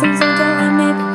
Friends don't let me